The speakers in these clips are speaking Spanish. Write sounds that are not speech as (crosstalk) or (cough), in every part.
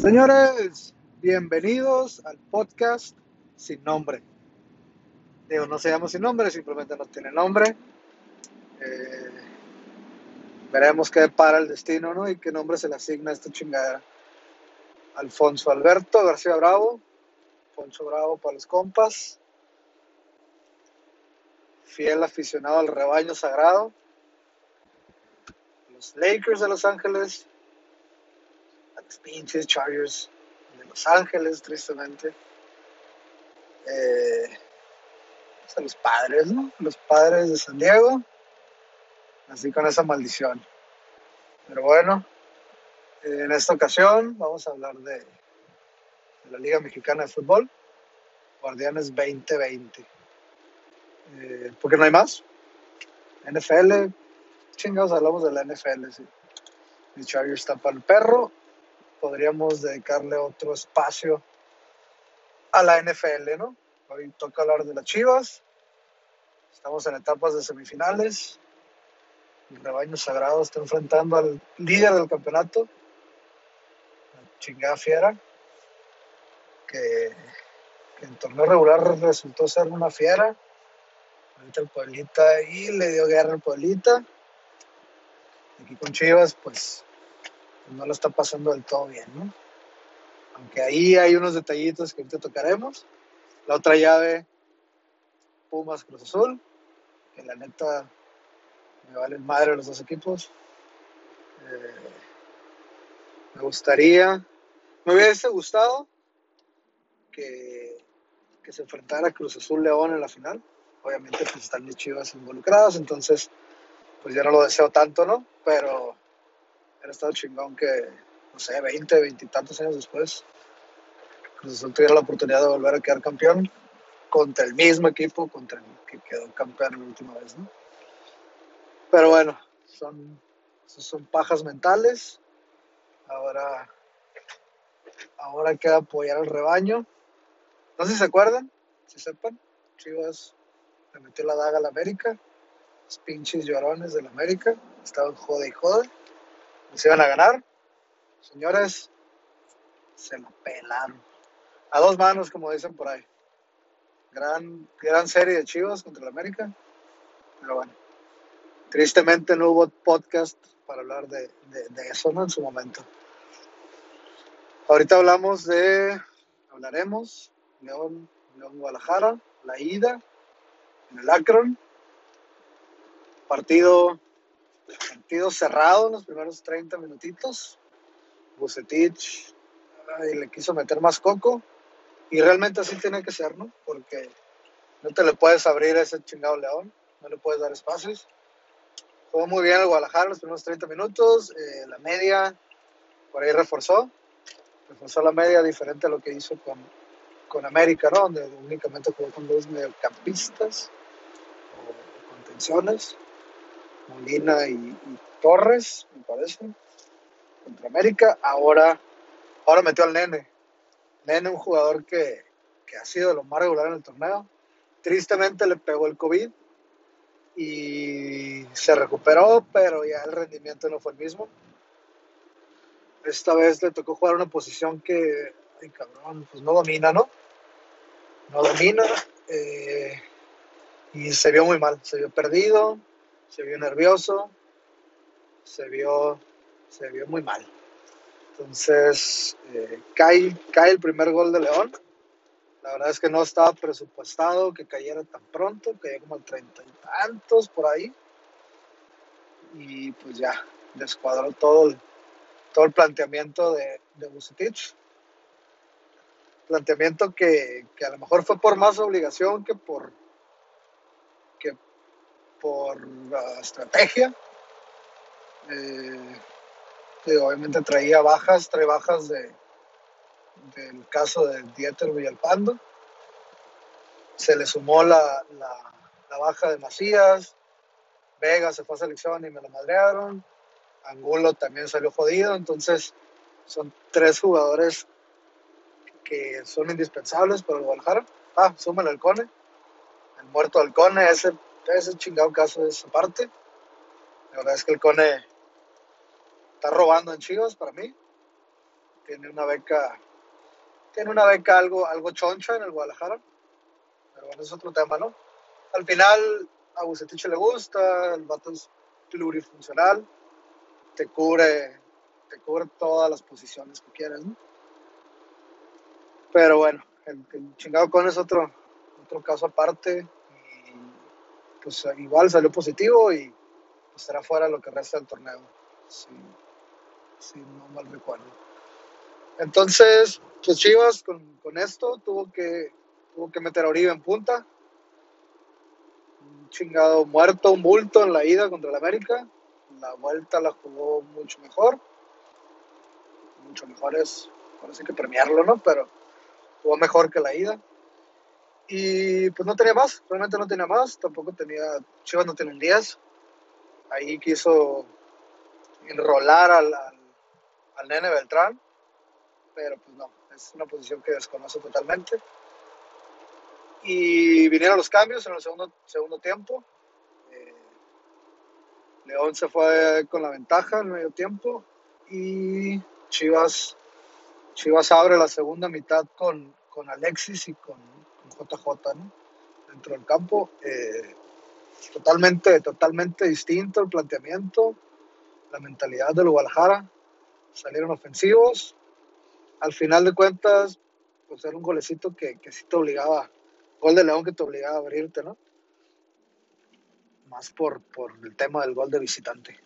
Señores, bienvenidos al podcast sin nombre. Digo, no se llama sin nombre, simplemente no tiene nombre. Eh, veremos qué para el destino, ¿no? Y qué nombre se le asigna a esta chingadera. Alfonso Alberto García Bravo, Alfonso Bravo para los compas, fiel aficionado al rebaño sagrado, los Lakers de Los Ángeles, los pinches Chargers de Los Ángeles, tristemente. Eh, a los padres, ¿no? Los padres de San Diego. Así con esa maldición. Pero bueno, en esta ocasión vamos a hablar de, de la Liga Mexicana de Fútbol, Guardianes 2020. Eh, porque no hay más. NFL, chingados hablamos de la NFL, sí. El Chargers está para el perro. Podríamos dedicarle otro espacio a la NFL, ¿no? Hoy toca hablar de las Chivas. Estamos en etapas de semifinales. El rebaño sagrado está enfrentando al líder del campeonato, la chingada fiera, que, en torneo regular resultó ser una fiera. Ahorita el Pueblita ahí le dio guerra al Pueblita. Aquí con Chivas, pues, no lo está pasando del todo bien, ¿no? Aunque ahí hay unos detallitos que ahorita tocaremos. La otra llave, Pumas Cruz Azul, que la neta me valen madre los dos equipos. Eh, me gustaría, me hubiese gustado que, que se enfrentara Cruz Azul León en la final. Obviamente, pues están mis chivas involucradas, entonces, pues ya no lo deseo tanto, ¿no? Pero era estado chingón que, no sé, 20, 20 y tantos años después, Cruz Azul tuviera la oportunidad de volver a quedar campeón contra el mismo equipo contra el que quedó campeón la última vez, ¿no? Pero bueno, son, son pajas mentales. Ahora, ahora queda apoyar al rebaño. No sé si se acuerdan, si sepan, Chivas le metió la daga a la América. Los pinches llorones de la América estaban jode y jode. Les iban a ganar. Señores, se la pelaron. A dos manos, como dicen por ahí. Gran, gran serie de Chivas contra la América. Pero bueno, tristemente no hubo podcast para hablar de, de, de eso, ¿no? En su momento. Ahorita hablamos de, hablaremos, León, León Guadalajara, la ida en el Akron. Partido, partido cerrado en los primeros 30 minutitos. Bucetich ay, le quiso meter más coco. Y realmente así tiene que ser, ¿no? Porque no te le puedes abrir a ese chingado León, no le puedes dar espacios. Jugó muy bien el Guadalajara los primeros 30 minutos, eh, la media por ahí reforzó, reforzó la media diferente a lo que hizo con, con América, ¿no? Donde únicamente jugó con dos mediocampistas o contenciones, Molina y, Torres, me parece, contra América. Ahora, ahora metió al Nene, Nene, un jugador que, que ha sido lo más regular en el torneo. Tristemente le pegó el COVID y se recuperó, pero ya el rendimiento no fue el mismo. Esta vez le tocó jugar una posición que, ay cabrón, pues no domina, ¿no? No domina eh, y se vio muy mal, se vio perdido, se vio nervioso, se vio, se vio muy mal. Entonces, eh, cae, cae el primer gol de León. La verdad es que no estaba presupuestado que cayera tan pronto, caía como al treinta y tantos por ahí. Y pues ya, descuadró todo el, todo el planteamiento de, de Bucetich. Planteamiento que, que, a lo mejor fue por más obligación que por, por uh, estrategia. Eh, que obviamente traía bajas, trae bajas de, del caso de Dieter Villalpando. Se le sumó la, la, baja de Macías, Vega se fue a selección y me lo madrearon, Angulo también salió jodido, entonces son tres jugadores que son indispensables para el Guadalajara. Ah, súmale el Cone, el muerto del Cone, ese, ese chingado caso es aparte. La verdad es que el Cone está robando en Chivas para mí. tiene una beca, tiene una beca algo, algo choncha en el Guadalajara, pero bueno, es otro tema, ¿no? Al final, a Bucetich le gusta, el vato es plurifuncional, te cubre, te cubre todas las posiciones que quieras, ¿no? Pero bueno, el, el chingado con es otro, otro caso aparte, pues igual salió positivo y pues será fuera lo que resta del torneo, si, no mal recuerdo. Entonces, pues Chivas con, con esto tuvo que, tuvo que meter a Oribe en punta, un chingado muerto, un bulto en la ida contra el América, la vuelta la jugó mucho mejor, mucho mejor es, parece que premiarlo, ¿no? Pero jugó mejor que la ida. Y pues no tenía más, realmente no tenía más, tampoco tenía, Chivas no tiene un 10. Ahí quiso enrolar al, al, nene Beltrán, pero pues no, es una posición que desconoce totalmente. Y vinieron los cambios en el segundo, segundo tiempo. Eh, León se fue con la ventaja en medio tiempo y Chivas, Chivas abre la segunda mitad con, con Alexis y con JJ ¿no? dentro del campo. Eh, totalmente, totalmente distinto el planteamiento, la mentalidad del Guadalajara. Salieron ofensivos. Al final de cuentas, pues era un golecito que, que sí te obligaba, gol de León que te obligaba a abrirte, ¿no? Más por, por el tema del gol de visitante.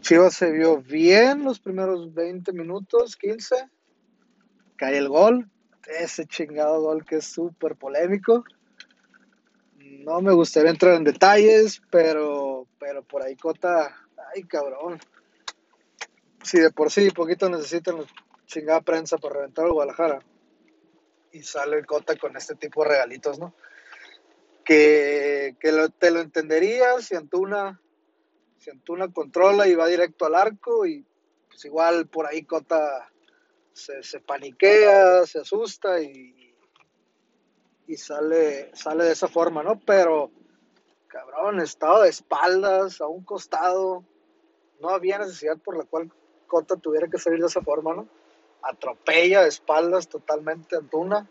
Chivas se vio bien los primeros 20 minutos, 15. Cae el gol, ese chingado gol que es súper polémico. No me gustaría entrar en detalles, pero, pero por ahí Cota, ay cabrón. Si de por sí poquito necesitan chingada prensa para reventar el Guadalajara. Y sale Cota con este tipo de regalitos, ¿no? Que, que te lo entenderías si Antuna, si Antuna controla y va directo al arco y pues igual por ahí Cota se, se paniquea, se asusta y, y sale, sale de esa forma, ¿no? Pero, cabrón, estado de espaldas, a un costado, no había necesidad por la cual Cota tuviera que salir de esa forma, ¿no? Atropella de espaldas totalmente Antuna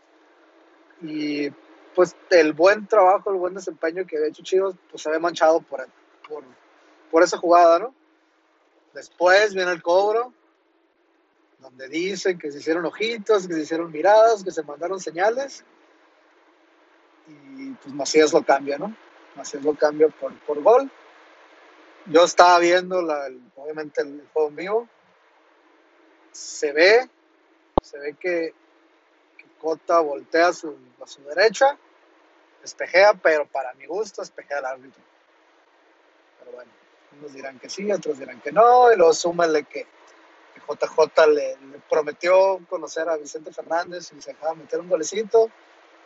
y pues el buen trabajo, el buen desempeño que había hecho Chivas, pues se había manchado por, por, por esa jugada, ¿no? Después viene el cobro, donde dicen que se hicieron ojitos, que se hicieron miradas, que se mandaron señales. Y pues Macías lo cambia, ¿no? Macías lo cambia por, por gol. Yo estaba viendo, la, obviamente, el juego en vivo. Se ve, se ve que, que Cota voltea a su, a su derecha, espejea, pero para mi gusto espejea al árbitro. Pero bueno, unos dirán que sí, otros dirán que no, y luego súmale que JJ le, le, prometió conocer a Vicente Fernández y se dejaba meter un golecito.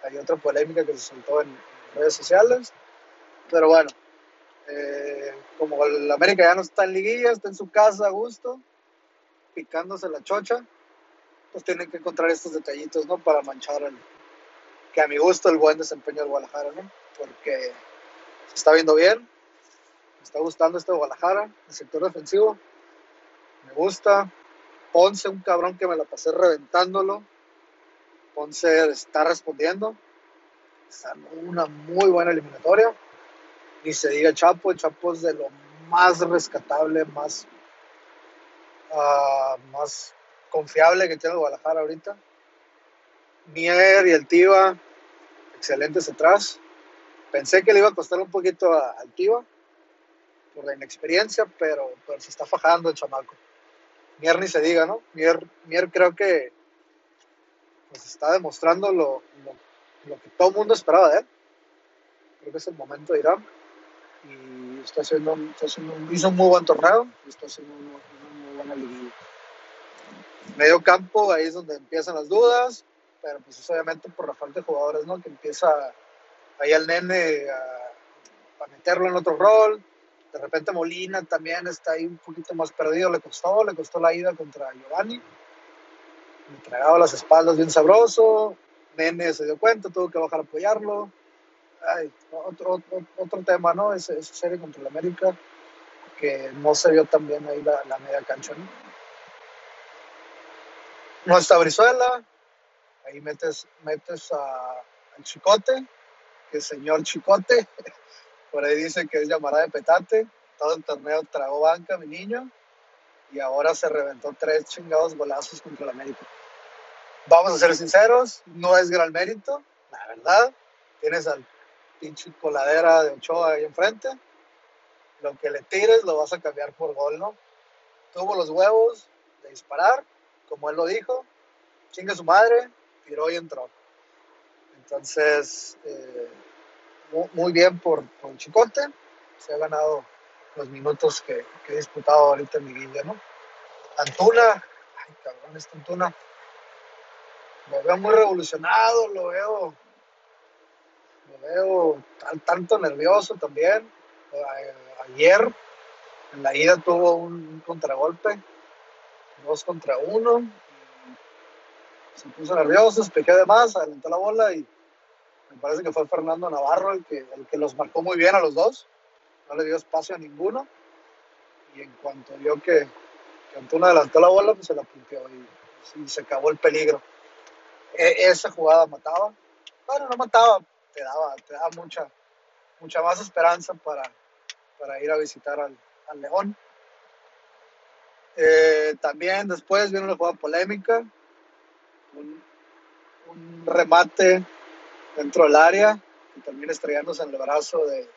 Hay otra polémica que se soltó en, redes sociales. Pero bueno, eh, como el América ya no está en liguilla, está en su casa a gusto, picándose la chocha, pues tienen que encontrar estos detallitos, ¿no? Para manchar el, que a mi gusto el buen desempeño del Guadalajara, ¿no? Porque se está viendo bien, me está gustando este Guadalajara, el sector defensivo, me gusta, Ponce, un cabrón que me la pasé reventándolo. Ponce está respondiendo. Está en una muy buena eliminatoria. Ni se diga Chapo. Chapo es de lo más rescatable, más, uh, más confiable que tiene el Guadalajara ahorita. Mier y el Tiva, excelentes atrás. Pensé que le iba a costar un poquito al Tiva por la inexperiencia, pero, pero se está fajando el chamaco. Mier ni se diga, ¿no? Mier, Mier creo que pues está demostrando lo, lo, que todo el mundo esperaba de él. Creo que es el momento de Irán. Y está haciendo, está haciendo hizo un muy buen torneo y está haciendo una muy buena liguilla. Medio campo, ahí es donde empiezan las dudas, pero pues es obviamente por la falta de jugadores, ¿no? Que empieza ahí al nene a, a meterlo en otro rol, de repente Molina también está ahí un poquito más perdido, le costó, le costó la ida contra Giovanni. Le entregaba las espaldas bien sabroso. Nene se dio cuenta, tuvo que bajar a apoyarlo. Ay, otro, otro, otro, tema, ¿no? Esa, esa, serie contra el América, que no se vio tan bien ahí la, media cancha, ¿no? no está Brizuela, ahí metes, metes a, al Chicote, que señor Chicote, (laughs) por ahí dice que es llamará de petate, todo el torneo tragó banca, mi niño, y ahora se reventó tres chingados golazos contra el América. Vamos a ser sinceros, no es gran mérito, la verdad. Tienes al pinche coladera de Ochoa ahí enfrente. Lo que le tires lo vas a cambiar por gol, ¿no? Tuvo los huevos de disparar, como él lo dijo, chinga su madre, tiró y entró. Entonces, eh, muy bien por, por Chicote, se ha ganado los minutos que, que he disputado ahorita en mi guía, ¿no? Antuna, ay cabrón, este Antuna, lo veo muy revolucionado, lo veo, lo veo tanto nervioso también. Ayer en la ida tuvo un contragolpe, dos contra uno, se puso nervioso, se de más, adelantó la bola y me parece que fue Fernando Navarro el que, el que los marcó muy bien a los dos, no le dio espacio a ninguno y en cuanto vio que, que Antuna adelantó la bola, pues se la punteó y, se acabó el peligro. E, esa jugada mataba, bueno, no mataba, te daba, te daba mucha, mucha más esperanza para, para ir a visitar al, León. Eh, también después viene una jugada polémica, un, remate dentro del área que termina estrellándose en el brazo de,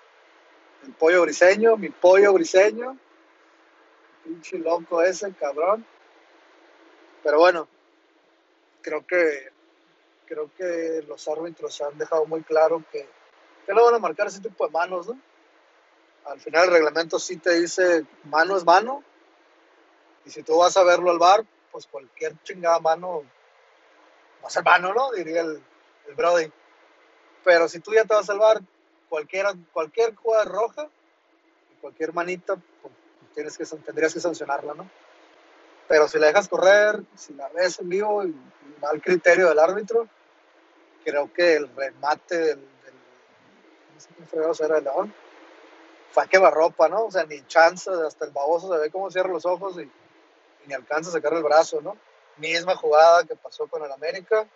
del pollo briseño, mi pollo briseño, pinche loco ese, cabrón. Pero bueno, creo que creo que los árbitros han dejado muy claro que, que van a marcar ese tipo de manos, ¿no? Al final el reglamento sí te dice mano es mano, y si tú vas a verlo al bar, pues cualquier chingada mano va a ser mano, ¿no? Diría el, el Brody. Pero si tú ya te vas al bar, cualquier, cualquier jugada roja, cualquier manita, pues tienes que, tendrías que sancionarla, ¿no? Pero si la dejas correr, si la ves en vivo y, va al criterio del árbitro, creo que el remate del, del no sé quién fregado era el León, fue que barropa, ¿no? O sea, ni chance, hasta el baboso se ve cómo cierra los ojos y, y, ni alcanza a sacar el brazo, ¿no? Misma jugada que pasó con el América,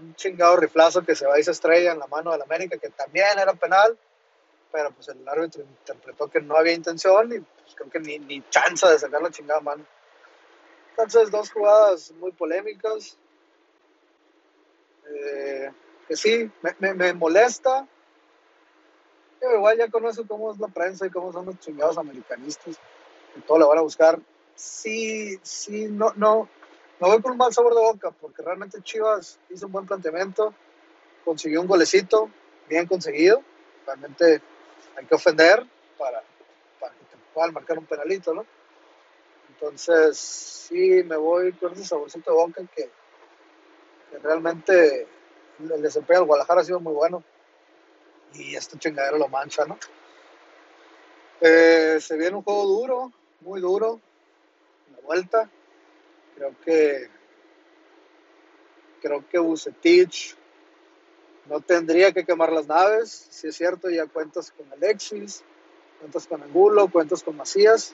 un chingado riflazo que se va y se estrella en la mano del América, que también era penal, pero pues el árbitro interpretó que no había intención y pues creo que ni, ni chance de sacar la chingada mano. Entonces, dos jugadas muy polémicas. Eh, que sí, me, me, me molesta. Pero igual ya conozco cómo es la prensa y cómo son los chingados americanistas. Que todo lo van a buscar. Sí, sí, no, no, no voy con un mal sabor de boca, porque realmente Chivas hizo un buen planteamiento, consiguió un golecito, bien conseguido. Realmente hay que ofender para, para que te puedan marcar un penalito, ¿no? Entonces, sí, me voy con ese saborcito de boca que, que realmente el desempeño del Guadalajara ha sido muy bueno y este chingadero lo mancha, ¿no? Eh, se viene un juego duro, muy duro, la vuelta. Creo que creo que Bucetich no tendría que quemar las naves. Si es cierto, ya cuentas con Alexis, cuentas con Angulo, cuentas con Macías,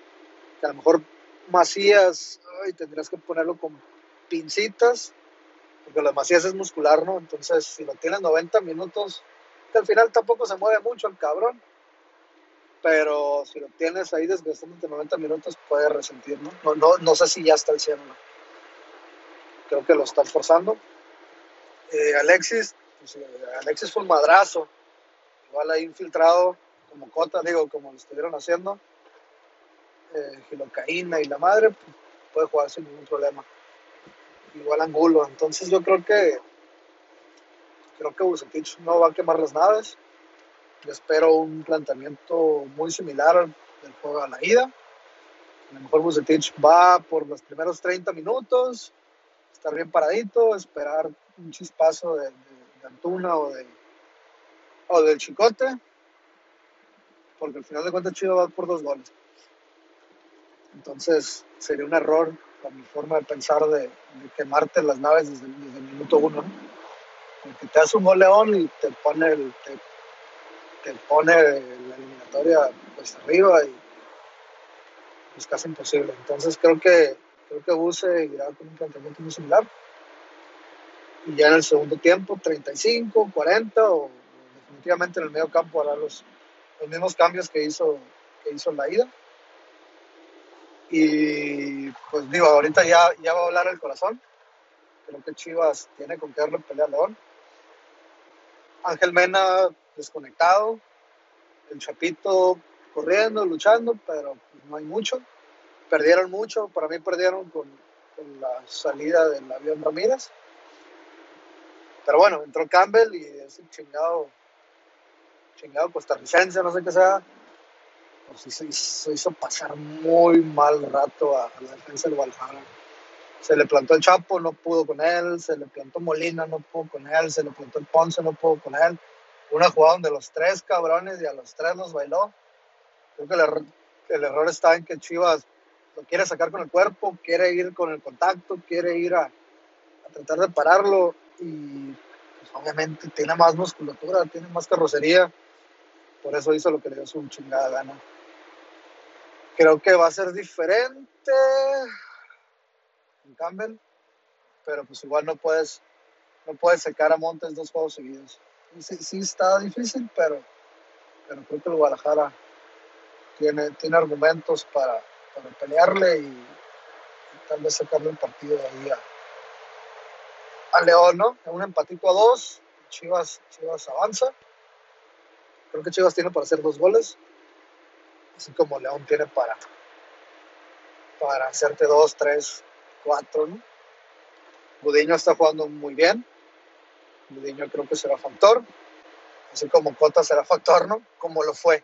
que a lo mejor Macías tendrías que ponerlo con pincitas, porque lo de Macías es muscular, ¿no? Entonces, si lo tienes 90 minutos, que al final tampoco se mueve mucho el cabrón, pero si lo tienes ahí desgastándote 90 minutos, puede resentir, ¿no? No, no, no sé si ya está el cielo. Creo que lo están forzando. Eh, Alexis, pues, Alexis fue un madrazo, igual ahí infiltrado como Cota, digo, como lo estuvieron haciendo, eh, gilocaína y la madre, pues, puede jugar sin ningún problema. Igual Angulo, entonces yo creo que creo que Bucetich no va a quemar las naves. Yo espero un planteamiento muy similar del juego a la ida. A lo mejor Bucetich va por los primeros 30 minutos, estar bien paradito, esperar un chispazo de, de, Antuna o, de, o del Chicote, porque al final de cuentas Chido va por dos goles. Entonces sería un error con mi forma de pensar de, quemarte las naves desde, el minuto uno. ¿no? Porque te hace un gol León y te pone, el, te, te, pone la eliminatoria pues arriba y es casi imposible. Entonces creo que Creo que Buse irá con un planteamiento muy similar. Y ya en el segundo tiempo, 35, 40 o definitivamente en el medio campo hará los, los mismos cambios que hizo, que hizo en la ida. Y pues digo, ahorita ya, ya va a hablar el corazón. Creo que Chivas tiene con qué darle pelea a León. Ángel Mena desconectado. El Chapito corriendo, luchando, pero pues, no hay mucho. Perdieron mucho. Para mí perdieron con, la salida del avión Ramírez. Pero bueno, entró Campbell y ese chingado, chingado costarricense, no sé qué sea, pues hizo, hizo, hizo pasar muy mal rato a, a la defensa del Guadalajara. Se le plantó el Chapo, no pudo con él, se le plantó Molina, no pudo con él, se le plantó el Ponce, no pudo con él. Una jugada donde los tres cabrones y a los tres los bailó. Creo que el, error, el error está en que Chivas lo quiere sacar con el cuerpo, quiere ir con el contacto, quiere ir a, tratar de pararlo y pues, obviamente tiene más musculatura, tiene más carrocería. Por eso hizo lo que le dio su chingada gana. Creo que va a ser diferente en Campbell, pero pues igual no puedes, no puedes secar a Montes dos juegos seguidos. Sí, sí está difícil, pero, pero creo que el Guadalajara tiene, tiene argumentos para, para pelearle y, tal vez sacarle un partido de ahí a, León, ¿no? Un empatito a dos, Chivas, Chivas avanza. Creo que Chivas tiene para hacer dos goles, así como León tiene para, para hacerte dos, tres, cuatro, ¿no? Budiño está jugando muy bien. Budiño creo que será factor. Así como Cota será factor, ¿no? Como lo fue.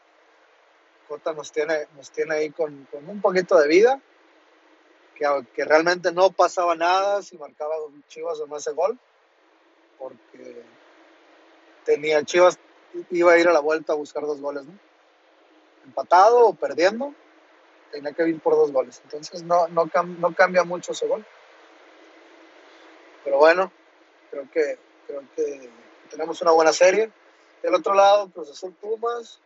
Cota nos tiene, nos tiene ahí con, un poquito de vida. Que, realmente no pasaba nada si marcaba Chivas o no ese gol. Porque tenía Chivas, iba a ir a la vuelta a buscar dos goles, ¿no? Empatado o perdiendo, tenía que ir por dos goles. Entonces no, no, no cambia mucho ese gol. Pero bueno, creo que, creo que tenemos una buena serie. Del otro lado, Cruz Azul Pumas.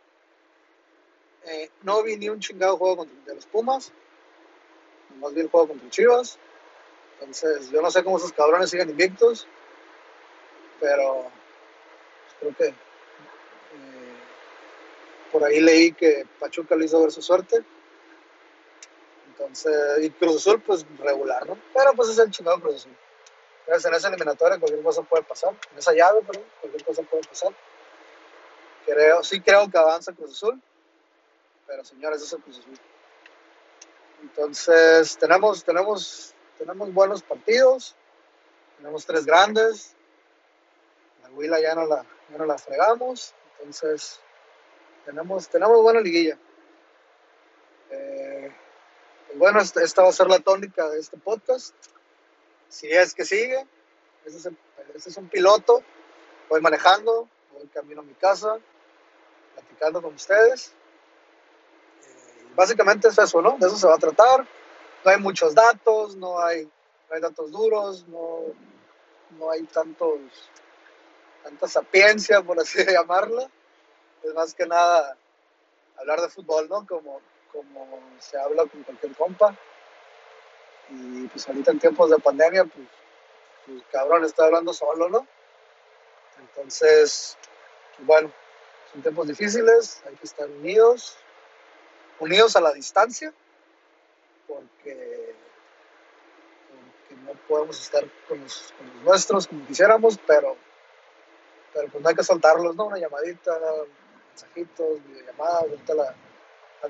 Eh, no vi ni un chingado juego contra, de los Pumas. Más bien juego contra Chivas. Entonces, yo no sé cómo esos cabrones siguen invictos. Pero creo que eh, por ahí leí que Pachuca le hizo ver su suerte. Entonces, y Cruz Azul, pues regular, ¿no? Pero pues es el chingado Cruz Azul. Entonces, en esa eliminatoria cualquier cosa puede pasar. En esa llave, perdón, cualquier cosa puede pasar. Creo, sí creo que avanza Cruz Azul. Pero señores, es Cruz Azul. Entonces, tenemos, tenemos, tenemos buenos partidos. Tenemos tres grandes. La Huila ya no la, ya no la fregamos. Entonces, tenemos, tenemos buena liguilla. Eh, bueno, esta va a ser la tónica de este podcast. Si es que sigue, este es, el, este es un piloto. Voy manejando, voy camino a mi casa, platicando con ustedes. Básicamente es eso, ¿no? De eso se va a tratar. No hay muchos datos, no hay, no hay datos duros, no, no hay tantos, tanta sapiencia, por así (laughs) llamarla. Es más que nada hablar de fútbol, ¿no? Como, como se habla con cualquier compa. Y pues ahorita en tiempos de pandemia, pues, pues cabrón, está hablando solo, ¿no? Entonces, bueno, son tiempos difíciles, hay que estar unidos, unidos a la distancia, porque, porque no podemos estar con los, con los, nuestros como quisiéramos, pero, pero pues no hay que soltarlos, ¿no? Una llamadita, mensajitos, videollamadas, ahorita la,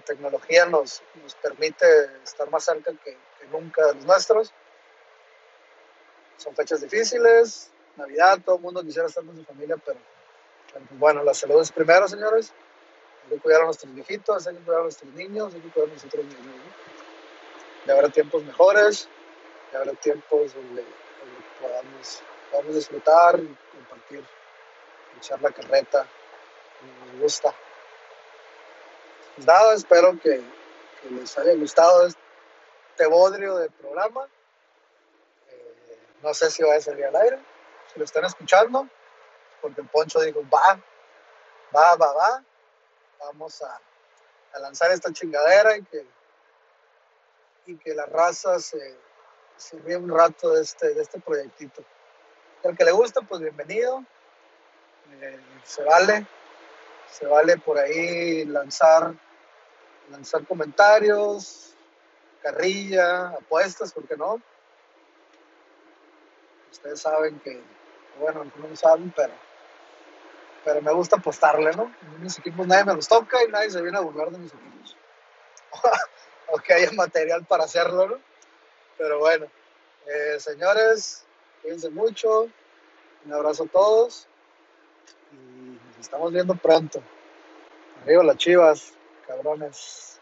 tecnología nos, nos, permite estar más cerca que, nunca de los nuestros. Son fechas difíciles, Navidad, todo el mundo quisiera estar con su familia, pero, pues bueno, la salud es primero, señores. Hay que cuidar a nuestros viejitos, hay que cuidar a nuestros niños, hay que cuidar a nosotros mismos. ¿no? Ya habrá tiempos mejores, ya habrá tiempos donde, donde podamos, disfrutar y compartir, echar la carreta, como nos gusta pues nada, espero que, les haya gustado este bodrio del programa. Eh, no sé si va a salir al aire, si lo están escuchando, porque Poncho dijo, va, va, va, va, vamos a, lanzar esta chingadera y que, y que la raza se, se un rato de este, de este proyectito. El que le gusta, pues bienvenido. Eh, se vale, se vale por ahí lanzar, lanzar comentarios, carrilla, apuestas, ¿por qué no? Ustedes saben que, bueno, no saben, pero, pero me gusta apostarle, ¿no? mis equipos nadie me los toca y nadie se viene a burlar de mis equipos. (laughs) o que haya material para hacerlo, ¿no? Pero bueno, eh, señores, cuídense mucho. Un abrazo a todos. Y nos estamos viendo pronto. Arriba las chivas, cabrones.